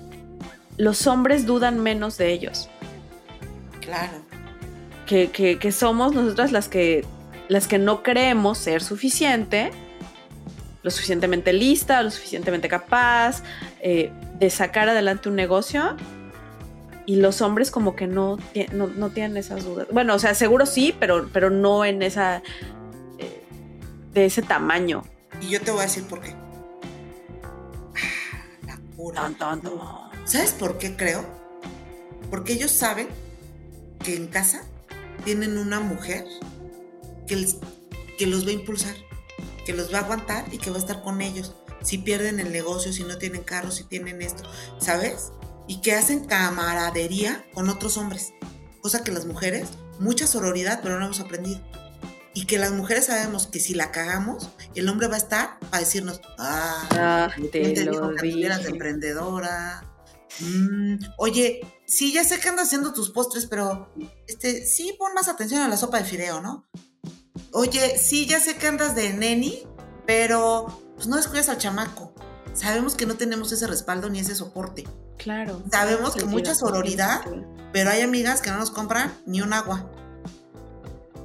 los hombres dudan menos de ellos. Claro. Que, que somos nosotras las que, las que no creemos ser suficiente lo suficientemente lista, lo suficientemente capaz eh, de sacar adelante un negocio. Y los hombres como que no, no, tienen esas dudas. Bueno, o sea, seguro sí, pero, pero no en esa... Eh, de ese tamaño. Y yo te voy a decir por qué. Ah, la pura. ¿Sabes por qué creo? Porque ellos saben que en casa tienen una mujer que, que los va a impulsar que los va a aguantar y que va a estar con ellos. Si pierden el negocio, si no tienen carro, si tienen esto, ¿sabes? Y que hacen camaradería con otros hombres. Cosa que las mujeres, mucha sororidad, pero no hemos aprendido. Y que las mujeres sabemos que si la cagamos, el hombre va a estar para decirnos, ah, ah te, lo digo de emprendedora. Mm, oye, sí, ya sé que andas haciendo tus postres, pero este, sí pon más atención a la sopa de fideo, ¿no? Oye, sí, ya sé que andas de neni, pero pues no descuides al chamaco. Sabemos que no tenemos ese respaldo ni ese soporte. Claro. Sabemos que mucha sororidad, pero hay amigas que no nos compran ni un agua.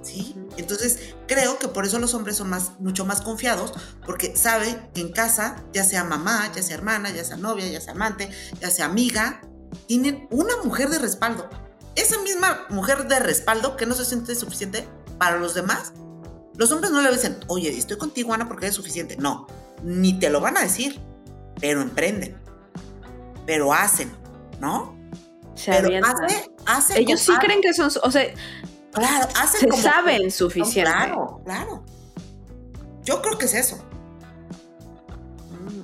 ¿Sí? Entonces, creo que por eso los hombres son más, mucho más confiados, porque saben que en casa, ya sea mamá, ya sea hermana, ya sea novia, ya sea amante, ya sea amiga, tienen una mujer de respaldo. Esa misma mujer de respaldo que no se siente suficiente para los demás, los hombres no le dicen, oye, estoy contigo, Ana, porque es suficiente. No, ni te lo van a decir, pero emprenden, pero hacen, ¿no? pero hace, Ellos sí creen que son, o sea, claro, hacen se saben suficiente. claro, claro. Yo creo que es eso. Mm.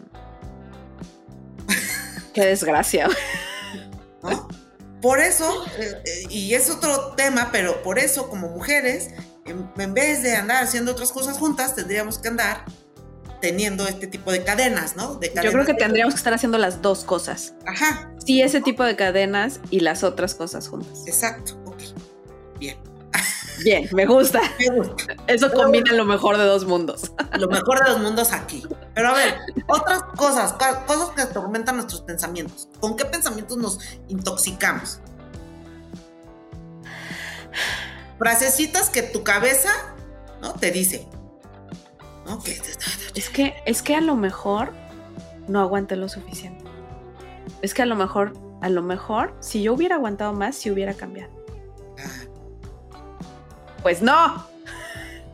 Qué desgracia. [LAUGHS] Por eso, eh, eh, y es otro tema, pero por eso como mujeres en, vez de andar haciendo otras cosas juntas, tendríamos que andar teniendo este tipo de cadenas, ¿no? Yo creo que tendríamos que estar haciendo las dos cosas. Ajá. Sí, ese tipo de cadenas y las otras cosas juntas. Exacto, ok. Bien. Bien, me gusta. [LAUGHS] Me gusta. Eso combina lo mejor de dos mundos. Lo mejor de dos mundos aquí. Pero a ver, otras cosas, cosas que atormentan nuestros pensamientos. ¿Con qué pensamientos nos intoxicamos? Frasecitas que tu cabeza, ¿no? Te dice. ¿no? Es que, es que a lo mejor no aguanté lo suficiente. Es que a lo mejor, a lo mejor, si yo hubiera aguantado más, si hubiera cambiado. Pues no.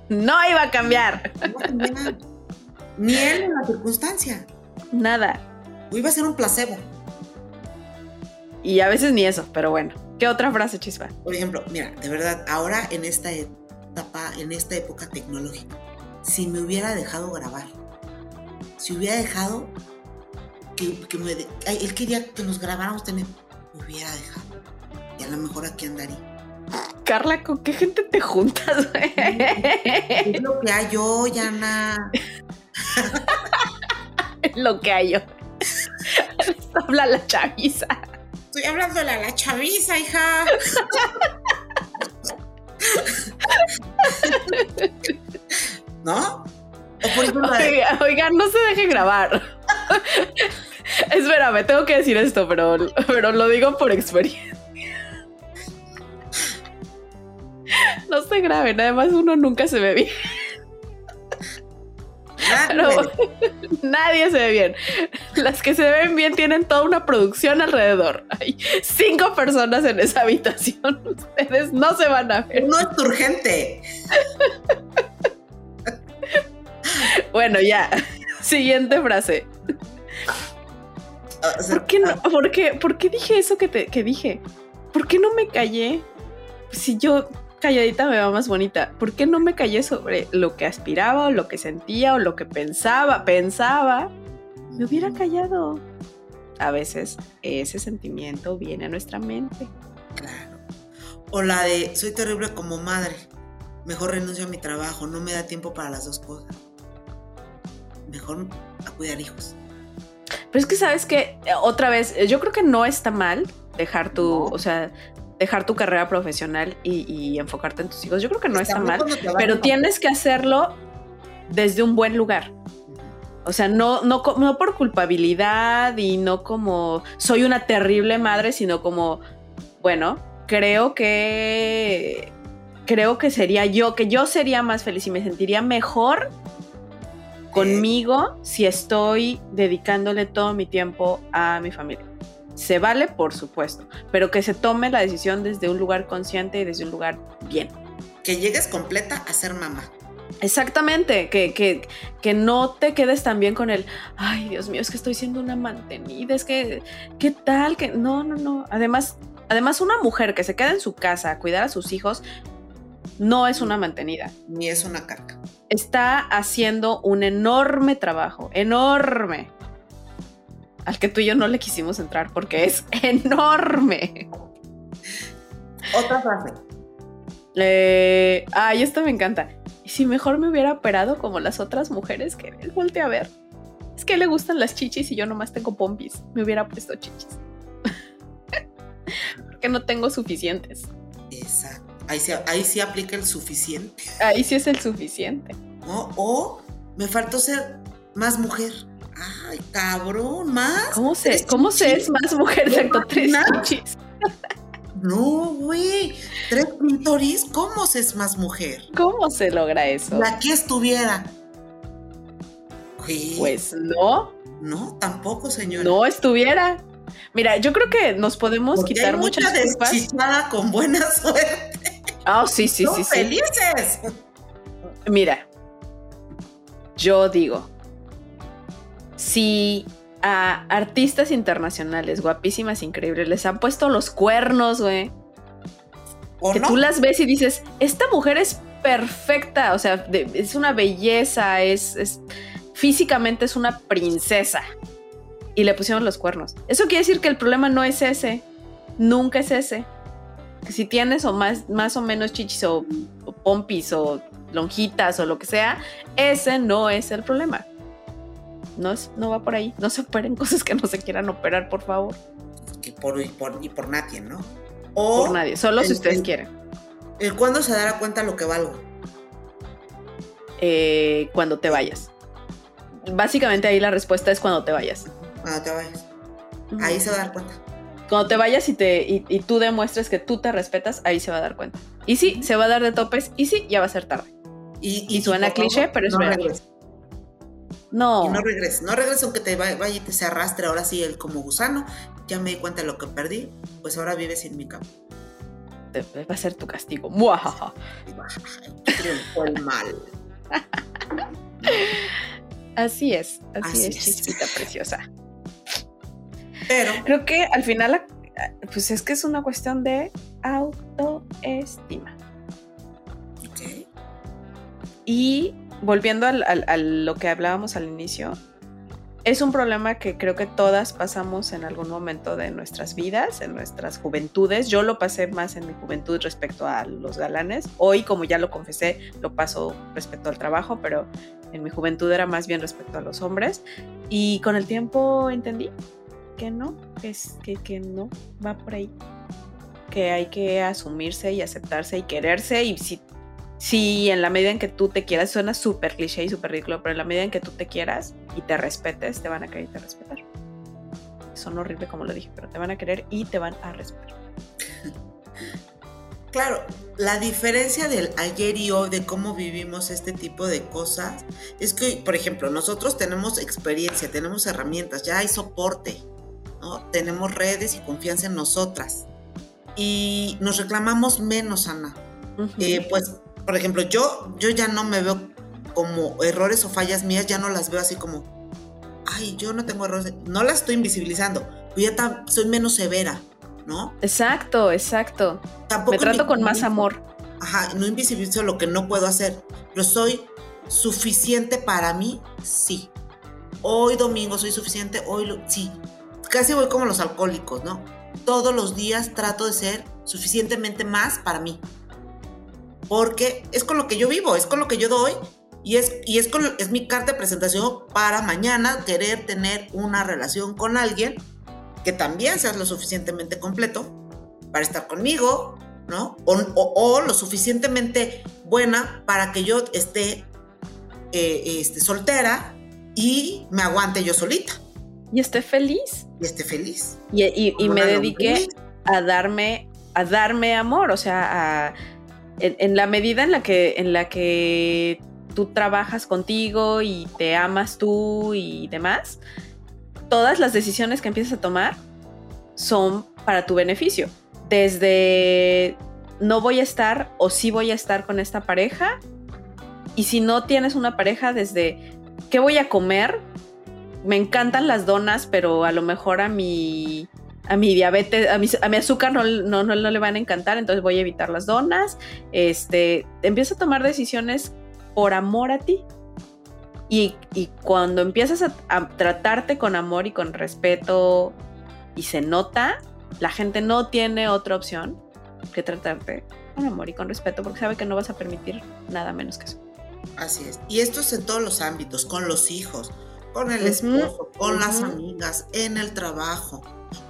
No iba a cambiar. [LAUGHS] Ni él en la circunstancia. Nada. O iba a ser un placebo. Y a veces ni eso, pero bueno. ¿Qué otra frase, Chispa? Por ejemplo, mira, de verdad, ahora en esta etapa, en esta época tecnológica, si me hubiera dejado grabar, si hubiera dejado que, me, él quería que nos grabáramos también, me hubiera dejado. Y a lo mejor aquí andaría. Carla, ¿con qué gente te juntas? [LAUGHS] Es lo que hay yo, Yana. [LAUGHS] es lo que hay yo. [LAUGHS] Habla la chaviza. Estoy hablando de la chaviza, hija. [LAUGHS] ¿No? oiga, no se deje grabar. Espérame, tengo que decir esto, pero, pero lo digo por experiencia. No se graben, además uno nunca se ve bien. [LAUGHS] [LAUGHS] nadie se ve bien. Las que se ven bien tienen toda una producción alrededor. Hay cinco personas en esa habitación. [LAUGHS] Ustedes no se van a ver. No es urgente. bueno, ya. Siguiente frase. ¿Por qué, no, ah. por, qué, ¿Por qué dije eso que, te, que dije? ¿Por qué no me callé? Si yo calladita me va más bonita. ¿Por qué no me callé sobre lo que aspiraba o lo que sentía o lo que pensaba? Pensaba. Me hubiera callado. A veces ese sentimiento viene a nuestra mente. Claro. O la de soy terrible como madre. Mejor renuncio a mi trabajo. No me da tiempo para las dos cosas. Mejor a cuidar hijos. Pero es que sabes que otra vez, yo creo que no está mal dejar tu, o sea, dejar tu carrera profesional y, enfocarte en tus hijos. Yo creo que no está, mal, pero tienes que hacerlo desde un buen lugar. O sea, no, no, no por culpabilidad y no como soy una terrible madre, sino como, bueno, creo que creo que sería yo, que yo sería más feliz y me sentiría mejor conmigo si estoy dedicándole todo mi tiempo a mi familia. Se vale, por supuesto, pero que se tome la decisión desde un lugar consciente y desde un lugar bien. Que llegues completa a ser mamá. Exactamente, que, que, que, no te quedes también con el, ay Dios mío, es que estoy siendo una mantenida, es que, ¿qué tal? Que no, no, no. Además, además una mujer que se queda en su casa a cuidar a sus hijos no es una mantenida. Ni es una carga. Está haciendo un enorme trabajo, enorme al que tú y yo no le quisimos entrar porque es [LAUGHS] enorme. Otra frase. Eh, ay, esto me encanta. Y si mejor me hubiera operado como las otras mujeres que él voltea a ver. Es que le gustan las chichis y yo nomás tengo pompis. Me hubiera puesto chichis. [LAUGHS] porque no tengo suficientes. Exacto. Ahí sí, ahí sí aplica el suficiente. Ahí sí es el suficiente. O me faltó ser más mujer. Ay, cabrón, más. ¿Cómo se, ¿cómo se es más mujer de tres chichis? No, güey. Tres pintoris, ¿cómo se es más mujer? ¿Cómo se logra eso? La que estuviera. Pues no. No, tampoco, señora. No estuviera. Mira, yo creo que nos podemos quitar hay muchas mucha con buena [LAUGHS] suerte. Ah, sí, sí, sí, sí. felices. Mira, yo digo, si a artistas internacionales guapísimas, increíbles, les han puesto los cuernos, güey. Que tú las ves y dices, esta mujer es perfecta, o sea, es una belleza, es, físicamente es una princesa. Y le pusieron los cuernos. Eso quiere decir que el problema no es ese, nunca es ese. Que si tienes o más, más o menos chichis o pompis o lonjitas o lo que sea, ese no es el problema. No, es, no va por ahí. No se operen [LAUGHS] cosas que no se quieran operar, por favor. Y por, y por, nadie, ¿no? O por nadie, solo si ustedes quieren. ¿El cuándo se dará cuenta lo que valgo? Eh, cuando te vayas. Básicamente ahí la respuesta es cuando te vayas. Cuando te vayas. Ahí se va a dar cuenta. Cuando te vayas y, te, y, tú demuestres que tú te respetas, ahí se va a dar cuenta. Y sí, se va a dar de topes. Y sí, ya va a ser tarde. Y, suena cliché, pero es verdad. No. Y no regreses, no regreses aunque te vaya y te se arrastre ahora sí el como gusano. Ya me di cuenta de lo que perdí, pues ahora vives sin mi cama. Va a ser tu castigo. ¡Muajaja! Triunfó el mal. Así es, así, es, chispita preciosa. Pero. Creo que al final, pues es que es una cuestión de autoestima. Ok. Y volviendo a lo que hablábamos al inicio, es un problema que creo que todas pasamos en algún momento de nuestras vidas, en nuestras juventudes. Yo lo pasé más en mi juventud respecto a los galanes. Hoy, como ya lo confesé, lo paso respecto al trabajo, pero en mi juventud era más bien respecto a los hombres. Y con el tiempo entendí que no, que, es, que, que no va por ahí. Que hay que asumirse y aceptarse y quererse. Y si si en la medida en que tú te quieras, suena súper cliché y súper ridículo, pero en la medida en que tú te quieras y te respetes, te van a querer y te respetar. Son horrible como lo dije, pero te van a querer y te van a respetar. claro, la diferencia del ayer y hoy, de cómo vivimos este tipo de cosas, es que, por ejemplo, nosotros tenemos experiencia, tenemos herramientas, ya hay soporte, ¿no? Tenemos redes y confianza en nosotras. Y nos reclamamos menos, Ana. Eh, pues, por ejemplo, yo, yo ya no me veo como errores o fallas mías, ya no las veo así como, ay, yo no tengo errores, no las estoy invisibilizando, ya soy menos severa ¿no? Exacto, exacto. Tampoco me trato con más amor. Ajá, no invisibilizo lo que no puedo hacer, pero soy suficiente para mí, sí. Hoy domingo soy suficiente, hoy sí. Casi voy como los alcohólicos, ¿no? Todos los días trato de ser suficientemente más para mí. Porque es con lo que yo vivo, es con lo que yo doy y es, y es, con, es mi carta de presentación para mañana querer tener una relación con alguien que también seas lo suficientemente completo para estar conmigo, ¿no? O, lo suficientemente buena para que yo esté, eh, esté soltera y me aguante yo solita. Y esté feliz. Y esté feliz. Y, me dediqué a darme, a darme amor, o sea, en, la medida en la que, en la que tú trabajas contigo y te amas tú y demás, todas las decisiones que empiezas a tomar son para tu beneficio. Desde no voy a estar o sí voy a estar con esta pareja. Y si no tienes una pareja, desde qué voy a comer. Me encantan las donas, pero a lo mejor a mi, a mi diabetes, a mi, azúcar no, no, no, le van a encantar, entonces voy a evitar las donas. Este, empiezo a tomar decisiones por amor a ti. Y, cuando empiezas a, tratarte con amor y con respeto y se nota, la gente no tiene otra opción que tratarte con amor y con respeto porque sabe que no vas a permitir nada menos que eso. Así es. Y esto es en todos los ámbitos, con los hijos, con el esposo, con las amigas, en el trabajo,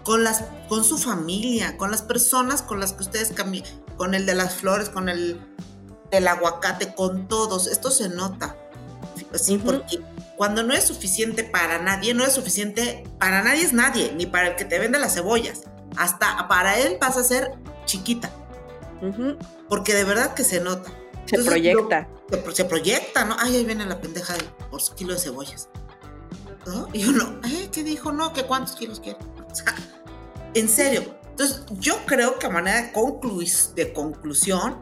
con las con su familia, con las personas con las que ustedes caminan, con el de las flores, con el del aguacate, con todos. Esto se nota. Sí, porque cuando no es suficiente para nadie, no es suficiente para nadie es nadie, ni para el que te vende las cebollas. Hasta para él vas a ser chiquita. Porque de verdad que se nota. Se proyecta. se, proyecta, ¿no? Ay, ahí viene la pendeja por su kilo de cebollas. ¿No? Y uno, ¿eh? ¿Qué dijo? No, que cuántos kilos quiere. O sea, en serio. Entonces, yo creo que a manera de, concluir, de conclusión,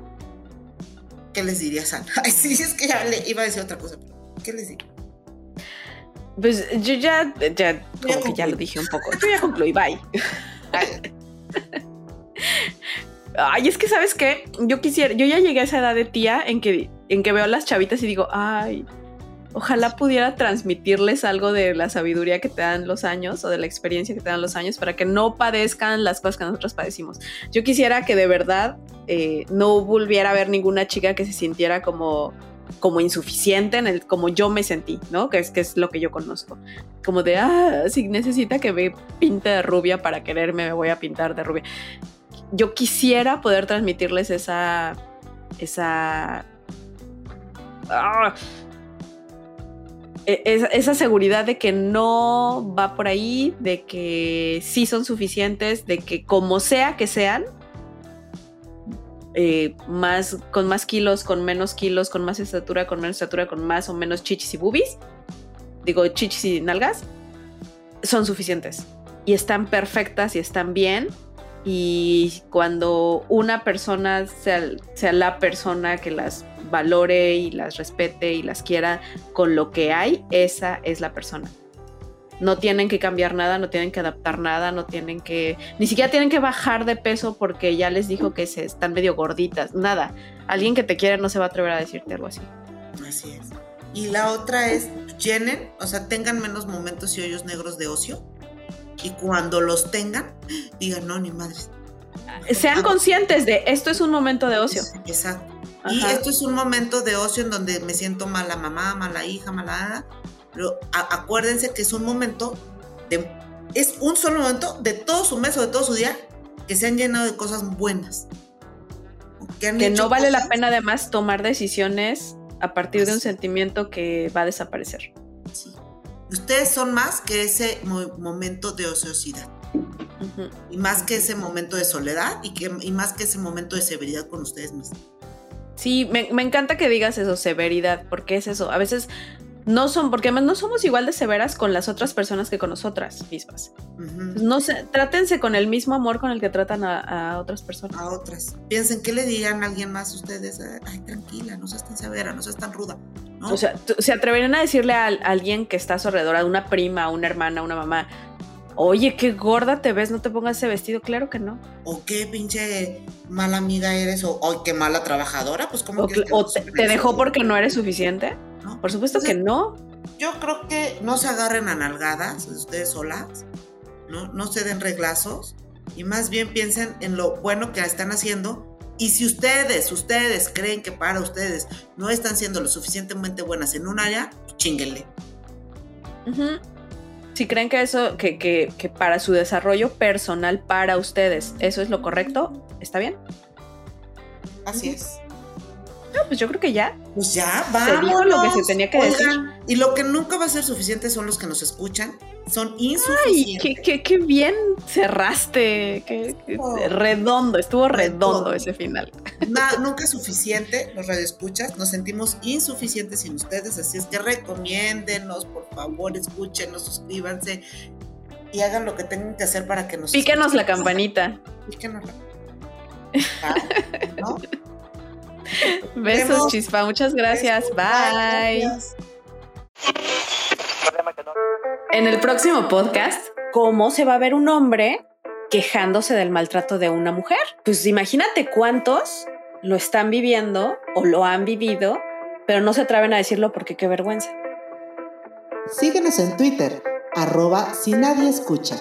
¿qué les diría San? [LAUGHS] Ay, sí, es que ya le iba a decir otra cosa, ¿qué les digo? Pues yo ya, ya, como que ya lo dije un poco. Yo ya concluí, bye. [LAUGHS] Ay, es que sabes qué, yo quisiera, yo ya llegué a esa edad de tía en que, en que veo a las chavitas y digo, ay, ojalá pudiera transmitirles algo de la sabiduría que te dan los años o de la experiencia que te dan los años para que no padezcan las cosas que nosotros padecimos. Yo quisiera que de verdad eh, no volviera a ver ninguna chica que se sintiera como como insuficiente en el como yo me sentí, ¿no? Que es que es lo que yo conozco. Como de, ah, si necesita que me pinte de rubia para quererme, me voy a pintar de rubia. Yo quisiera poder transmitirles esa esa ah, esa seguridad de que no va por ahí, de que sí son suficientes, de que como sea que sean, eh, más, con más kilos, con menos kilos, con más estatura, con menos estatura, con más o menos chichis y boobies, digo chichis y nalgas, son suficientes. Y están perfectas y están bien. Y cuando una persona sea, sea la persona que las valore y las respete y las quiera con lo que hay, esa es la persona no tienen que cambiar nada, no tienen que adaptar nada, no tienen que, ni siquiera tienen que bajar de peso porque ya les dijo que se están medio gorditas, nada. Alguien que te quiere no se va a atrever a decirte algo así. Así es. Y la otra es, llenen, o sea, tengan menos momentos y hoyos negros de ocio. Y cuando los tengan, digan, no, ni madres. Sean conscientes de esto es un momento de ocio. Exacto. Y esto es un momento de ocio en donde me siento mala mamá, mala hija, mala nada pero acuérdense que es un momento, de, es un solo momento de todo su mes o de todo su día que se han llenado de cosas buenas. Que, no vale la pena además tomar decisiones a partir de un sentimiento que va a desaparecer. Sí. Ustedes son más que ese momento de ociosidad. Y más que ese momento de soledad y, que, y más que ese momento de severidad con ustedes mismos. Sí, me, me encanta que digas eso, severidad, porque es eso. A veces no son, porque además no somos igual de severas con las otras personas que con nosotras mismas. No sé, trátense con el mismo amor con el que tratan a, otras personas. A otras. Piensen, ¿qué le dirían a alguien más a ustedes? Ay, tranquila, no seas tan severa, no seas tan ruda. O sea, ¿se atreverían a decirle a, alguien que está a su alrededor, a una prima, a una hermana, a una mamá, Oye, qué gorda te ves, no te pongas ese vestido, claro que no. O qué pinche mala amiga eres, o, qué mala trabajadora, pues como que... O te, dejó porque no eres suficiente. Por supuesto que no. Yo creo que no se agarren a nalgadas ustedes solas, ¿no? No se den reglazos y más bien piensen en lo bueno que están haciendo. Y si ustedes, ustedes creen que para ustedes no están siendo lo suficientemente buenas en un área, chinguenle. Si creen que eso, que, que, que para su desarrollo personal, para ustedes, eso es lo correcto, ¿está bien? Así es. No, pues yo creo que ya. Pues ya, vamos. Se dijo lo que se tenía que decir. Y lo que nunca va a ser suficiente son los que nos escuchan. Son insuficientes. Ay, qué, qué, bien cerraste. Qué, redondo, estuvo redondo, ese final. nunca es suficiente, los radioescuchas. Nos sentimos insuficientes sin ustedes. Así es que recomiéndenos, por favor, escúchenos, suscríbanse y hagan lo que tengan que hacer para que nos. Píquenos la campanita. [LAUGHS] Píquenos la. [LAUGHS] ¿no? Besos, chispa. Muchas gracias. Bye. En el próximo podcast, ¿cómo se va a ver un hombre quejándose del maltrato de una mujer? Pues imagínate cuántos lo están viviendo o lo han vivido, pero no se atreven a decirlo porque qué vergüenza. Síguenos en Twitter, arroba si nadie escucha.